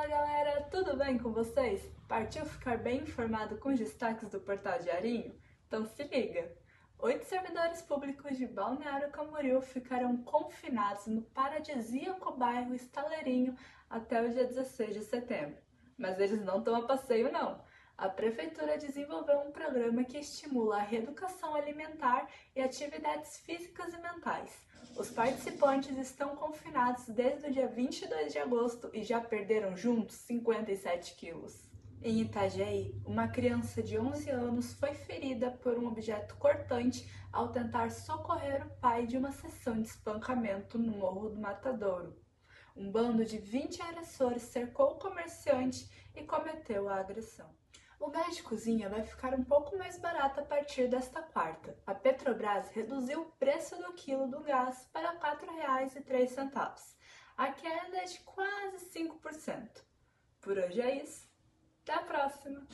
Fala galera, tudo bem com vocês? Partiu ficar bem informado com os destaques do portal Diarinho? Então se liga! Oito servidores públicos de Balneário Camboriú ficarão confinados no paradisíaco bairro Estaleirinho até o dia 16 de setembro. Mas eles não estão a passeio não. A Prefeitura desenvolveu um programa que estimula a reeducação alimentar e atividades físicas e mentais. Os participantes estão confinados desde o dia 22 de agosto e já perderam juntos 57 quilos. Em Itajaí, uma criança de 11 anos foi ferida por um objeto cortante ao tentar socorrer o pai de uma sessão de espancamento no Morro do Matadouro. Um bando de 20 agressores cercou o comerciante e cometeu a agressão. O gás de cozinha vai ficar um pouco mais barato a partir desta quarta. A Petrobras reduziu o preço do quilo do gás para R$ 4,03. A queda é de quase 5%. Por hoje é isso. Até a próxima!